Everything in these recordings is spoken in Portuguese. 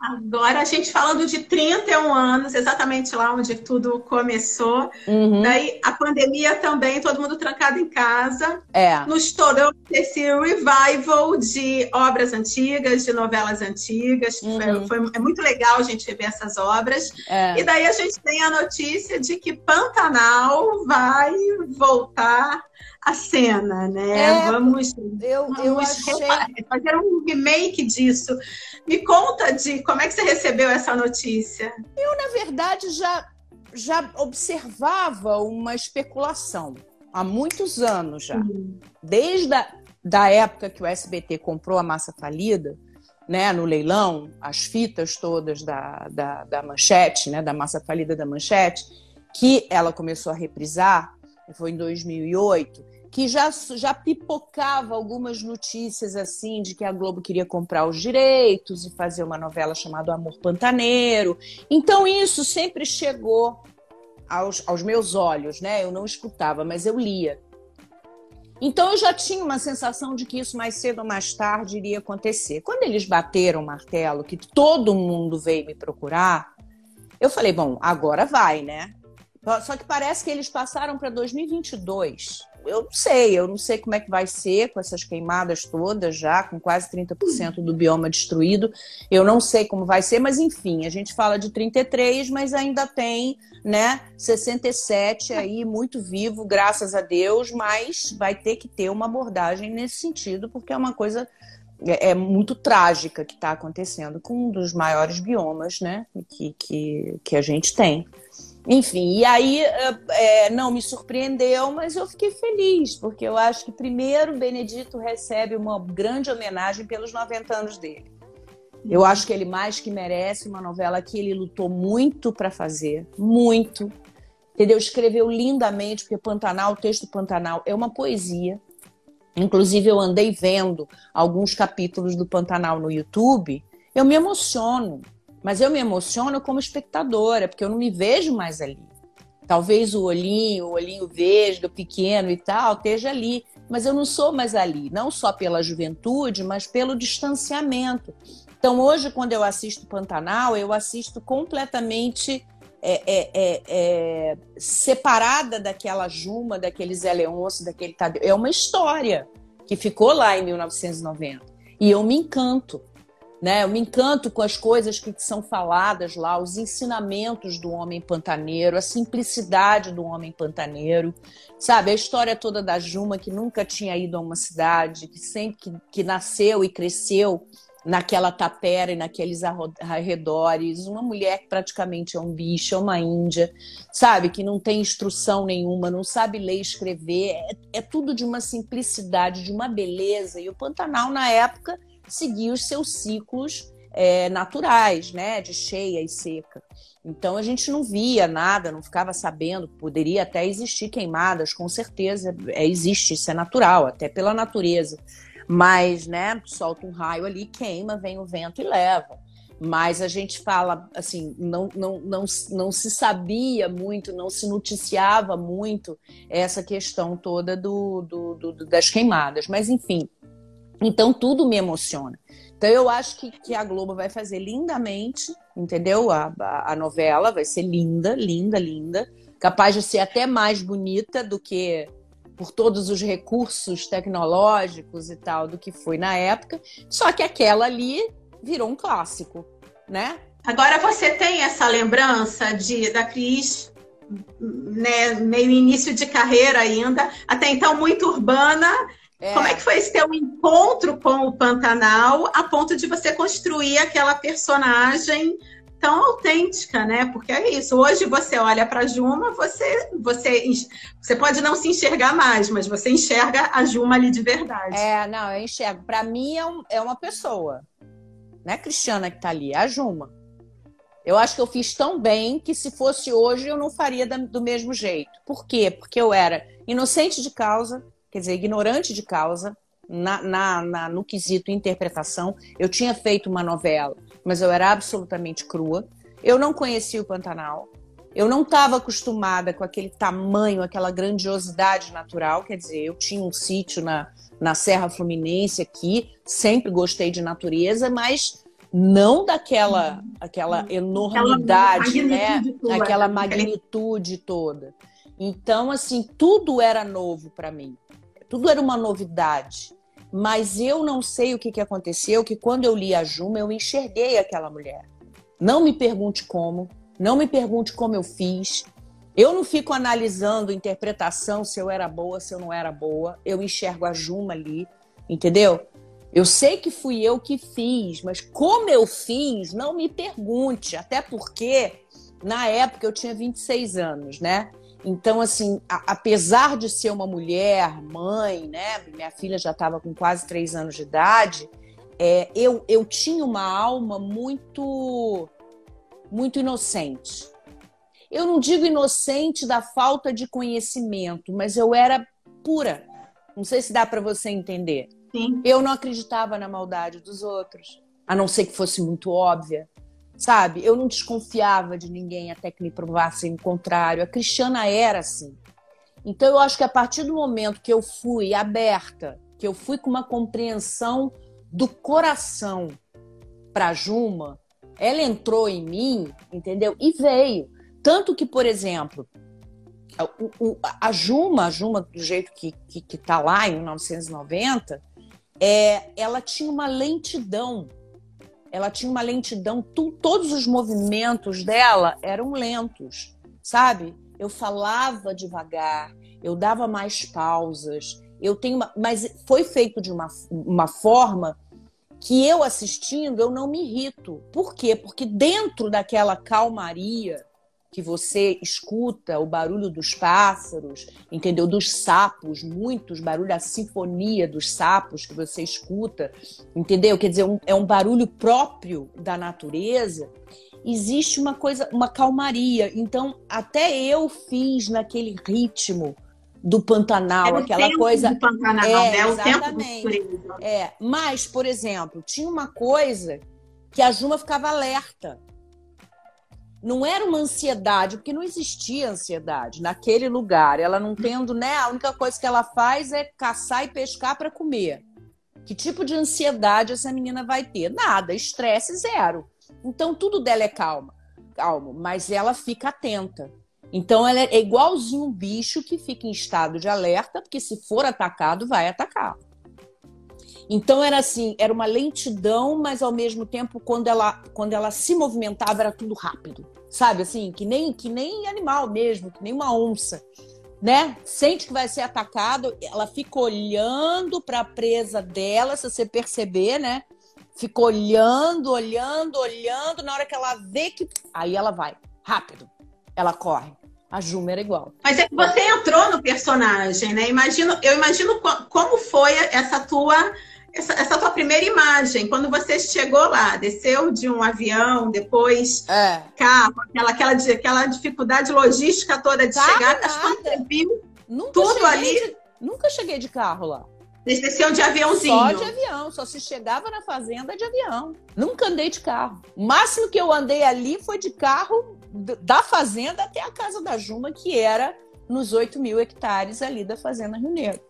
Agora a gente falando de 31 anos, exatamente lá onde tudo começou. Uhum. Daí a pandemia também, todo mundo trancado em casa. É. Nos tornou esse revival de obras antigas, de novelas antigas. Uhum. Foi, foi, é muito legal a gente rever essas obras. É. E daí a gente tem a notícia de que Pantanal vai voltar a cena, né? É, vamos, eu, vamos eu achei... fazer um remake disso. Me conta de como é que você recebeu essa notícia. Eu, na verdade, já, já observava uma especulação há muitos anos já. Uhum. Desde a da época que o SBT comprou a massa falida, né, no leilão, as fitas todas da, da, da manchete, né, da massa falida da manchete, que ela começou a reprisar, foi em 2008, que já, já pipocava algumas notícias assim de que a Globo queria comprar os direitos e fazer uma novela chamada Amor Pantaneiro. Então isso sempre chegou aos, aos meus olhos, né? Eu não escutava, mas eu lia. Então eu já tinha uma sensação de que isso mais cedo ou mais tarde iria acontecer. Quando eles bateram o martelo, que todo mundo veio me procurar, eu falei, bom, agora vai, né? Só que parece que eles passaram para 2022 eu não sei, eu não sei como é que vai ser com essas queimadas todas já, com quase 30% do bioma destruído. Eu não sei como vai ser, mas enfim, a gente fala de 33, mas ainda tem, né, 67 aí muito vivo, graças a Deus, mas vai ter que ter uma abordagem nesse sentido, porque é uma coisa é, é muito trágica que está acontecendo com um dos maiores biomas, né, que, que, que a gente tem. Enfim, e aí é, não me surpreendeu, mas eu fiquei feliz, porque eu acho que primeiro Benedito recebe uma grande homenagem pelos 90 anos dele. Eu acho que ele mais que merece uma novela que ele lutou muito para fazer, muito. Entendeu? Escreveu lindamente, porque Pantanal, o texto Pantanal é uma poesia. Inclusive, eu andei vendo alguns capítulos do Pantanal no YouTube, eu me emociono mas eu me emociono como espectadora, porque eu não me vejo mais ali. Talvez o olhinho, o olhinho vesgo, pequeno e tal, esteja ali, mas eu não sou mais ali, não só pela juventude, mas pelo distanciamento. Então, hoje, quando eu assisto Pantanal, eu assisto completamente é, é, é, é separada daquela Juma, daquele Zé Leôncio, daquele Tadeu. É uma história que ficou lá em 1990. E eu me encanto né? Eu me encanto com as coisas que são faladas lá, os ensinamentos do homem pantaneiro, a simplicidade do homem pantaneiro, sabe? A história toda da Juma, que nunca tinha ido a uma cidade, que sempre que, que nasceu e cresceu naquela tapera e naqueles arredores, uma mulher que praticamente é um bicho, é uma índia, sabe? Que não tem instrução nenhuma, não sabe ler e escrever, é, é tudo de uma simplicidade, de uma beleza. E o Pantanal, na época, seguir os seus ciclos é, naturais, né, de cheia e seca. Então a gente não via nada, não ficava sabendo. Poderia até existir queimadas, com certeza é, existe, isso é natural, até pela natureza. Mas, né, solta um raio ali, queima, vem o vento e leva. Mas a gente fala assim, não, não, não, não se sabia muito, não se noticiava muito essa questão toda do, do, do das queimadas. Mas, enfim, então tudo me emociona. Então eu acho que, que a Globo vai fazer lindamente, entendeu? A, a, a, novela vai ser linda, linda, linda. Capaz de ser até mais bonita do que por todos os recursos tecnológicos e tal do que foi na época. Só que aquela ali virou um clássico, né? Agora você tem essa lembrança de da Cris, né, meio início de carreira ainda, até então muito urbana, é. Como é que foi esse teu encontro com o Pantanal a ponto de você construir aquela personagem tão autêntica, né? Porque é isso. Hoje você olha para Juma, você, você, você pode não se enxergar mais, mas você enxerga a Juma ali de verdade. É, não, eu enxergo. Para mim é, um, é uma pessoa. Não é a Cristiana que tá ali, é a Juma. Eu acho que eu fiz tão bem que se fosse hoje eu não faria do mesmo jeito. Por quê? Porque eu era inocente de causa, quer dizer, ignorante de causa na, na, na, no quesito interpretação. Eu tinha feito uma novela, mas eu era absolutamente crua. Eu não conhecia o Pantanal. Eu não estava acostumada com aquele tamanho, aquela grandiosidade natural. Quer dizer, eu tinha um sítio na, na Serra Fluminense aqui, sempre gostei de natureza, mas não daquela aquela enormidade, aquela né? Toda, aquela magnitude toda. Então, assim, tudo era novo para mim. Tudo era uma novidade. Mas eu não sei o que, que aconteceu, que quando eu li a Juma, eu enxerguei aquela mulher. Não me pergunte como, não me pergunte como eu fiz. Eu não fico analisando interpretação se eu era boa, se eu não era boa. Eu enxergo a Juma ali, entendeu? Eu sei que fui eu que fiz, mas como eu fiz, não me pergunte. Até porque, na época, eu tinha 26 anos, né? Então, assim, a, apesar de ser uma mulher, mãe, né? Minha filha já estava com quase três anos de idade. É, eu, eu tinha uma alma muito, muito inocente. Eu não digo inocente da falta de conhecimento, mas eu era pura. Não sei se dá para você entender. Sim. Eu não acreditava na maldade dos outros, a não ser que fosse muito óbvia sabe? Eu não desconfiava de ninguém até que me provassem o contrário. A Cristiana era assim. Então eu acho que a partir do momento que eu fui aberta, que eu fui com uma compreensão do coração para Juma, ela entrou em mim, entendeu? E veio. Tanto que, por exemplo, a Juma, a Juma do jeito que, que, que tá lá em 1990, é, ela tinha uma lentidão ela tinha uma lentidão, tu, todos os movimentos dela eram lentos, sabe? Eu falava devagar, eu dava mais pausas, eu tenho uma, mas foi feito de uma, uma forma que eu assistindo eu não me irrito. Por quê? Porque dentro daquela calmaria que você escuta o barulho dos pássaros, entendeu? Dos sapos, muitos barulhos, a sinfonia dos sapos que você escuta, entendeu? Quer dizer, um, é um barulho próprio da natureza. Existe uma coisa, uma calmaria. Então, até eu fiz naquele ritmo do Pantanal, é aquela coisa. Do Pantanal, é, né? O exatamente. tempo do É, mas, por exemplo, tinha uma coisa que a Juma ficava alerta não era uma ansiedade, porque não existia ansiedade naquele lugar. Ela não tendo, né? A única coisa que ela faz é caçar e pescar para comer. Que tipo de ansiedade essa menina vai ter? Nada, estresse zero. Então tudo dela é calma, calmo, mas ela fica atenta. Então ela é igualzinho um bicho que fica em estado de alerta, porque se for atacado, vai atacar. Então era assim, era uma lentidão, mas ao mesmo tempo quando ela quando ela se movimentava era tudo rápido. Sabe assim, que nem que nem animal mesmo, que nem uma onça, né? Sente que vai ser atacado, ela fica olhando para a presa dela, se você perceber, né? Fica olhando, olhando, olhando, na hora que ela vê que aí ela vai, rápido. Ela corre. A Juma era igual. Mas é que você entrou no personagem, né? Imagino, eu imagino como foi essa tua essa, essa tua primeira imagem, quando você chegou lá, desceu de um avião, depois é. carro, aquela, aquela, aquela dificuldade logística toda de carro chegar, acho que você viu nunca tudo ali. De, nunca cheguei de carro lá. Vocês desciam de aviãozinho? Só de avião, só se chegava na fazenda de avião. Nunca andei de carro. O máximo que eu andei ali foi de carro da fazenda até a casa da Juma, que era nos 8 mil hectares ali da Fazenda Rio Negro.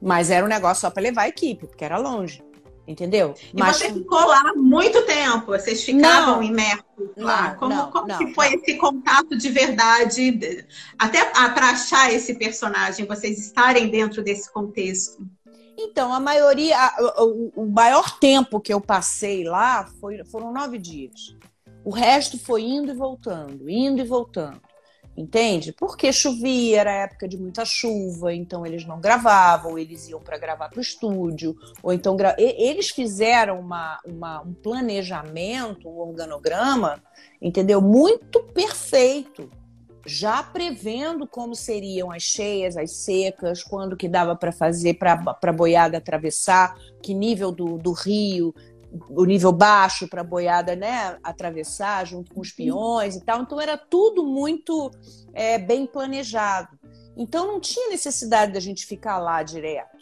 Mas era um negócio só para levar a equipe, porque era longe. Entendeu? E Mas... você ficou lá muito tempo, vocês ficavam imersos lá. Não, como não, como não, que foi esse contato de verdade, até para achar esse personagem, vocês estarem dentro desse contexto? Então, a maioria, o, o maior tempo que eu passei lá foi, foram nove dias. O resto foi indo e voltando, indo e voltando. Entende? Porque chovia, era época de muita chuva, então eles não gravavam, eles iam para gravar para o estúdio, ou então gra... eles fizeram uma, uma, um planejamento, um organograma, entendeu? Muito perfeito, já prevendo como seriam as cheias, as secas, quando que dava para fazer para a boiada atravessar, que nível do, do rio, o nível baixo para a boiada né, atravessar junto com os peões e tal. Então era tudo muito é, bem planejado. Então não tinha necessidade da gente ficar lá direto.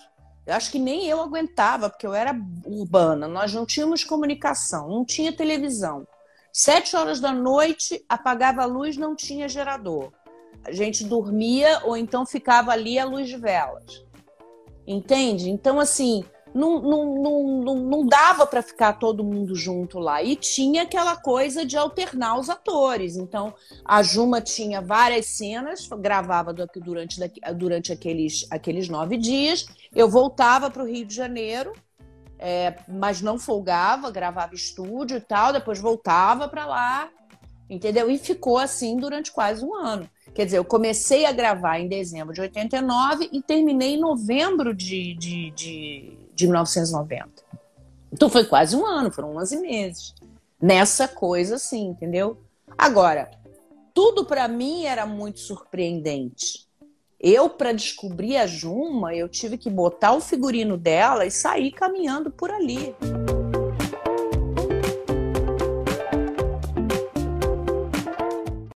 Eu acho que nem eu aguentava, porque eu era urbana, nós não tínhamos comunicação, não tinha televisão. Sete horas da noite, apagava a luz, não tinha gerador. A gente dormia ou então ficava ali à luz de velas. Entende? Então, assim, não, não, não, não, dava para ficar todo mundo junto lá. E tinha aquela coisa de alternar os atores. Então, a Juma tinha várias cenas, gravava durante, durante aqueles, aqueles nove dias. Eu voltava para o Rio de Janeiro, é, mas não folgava, gravava estúdio e tal, depois voltava para lá, entendeu? E ficou assim durante quase um ano. Quer dizer, eu comecei a gravar em dezembro de 89 e terminei em novembro de, de, de de 1990. Então foi quase um ano, foram 11 meses. Nessa coisa assim, entendeu? Agora, tudo para mim era muito surpreendente. Eu, para descobrir a Juma, eu tive que botar o figurino dela e sair caminhando por ali.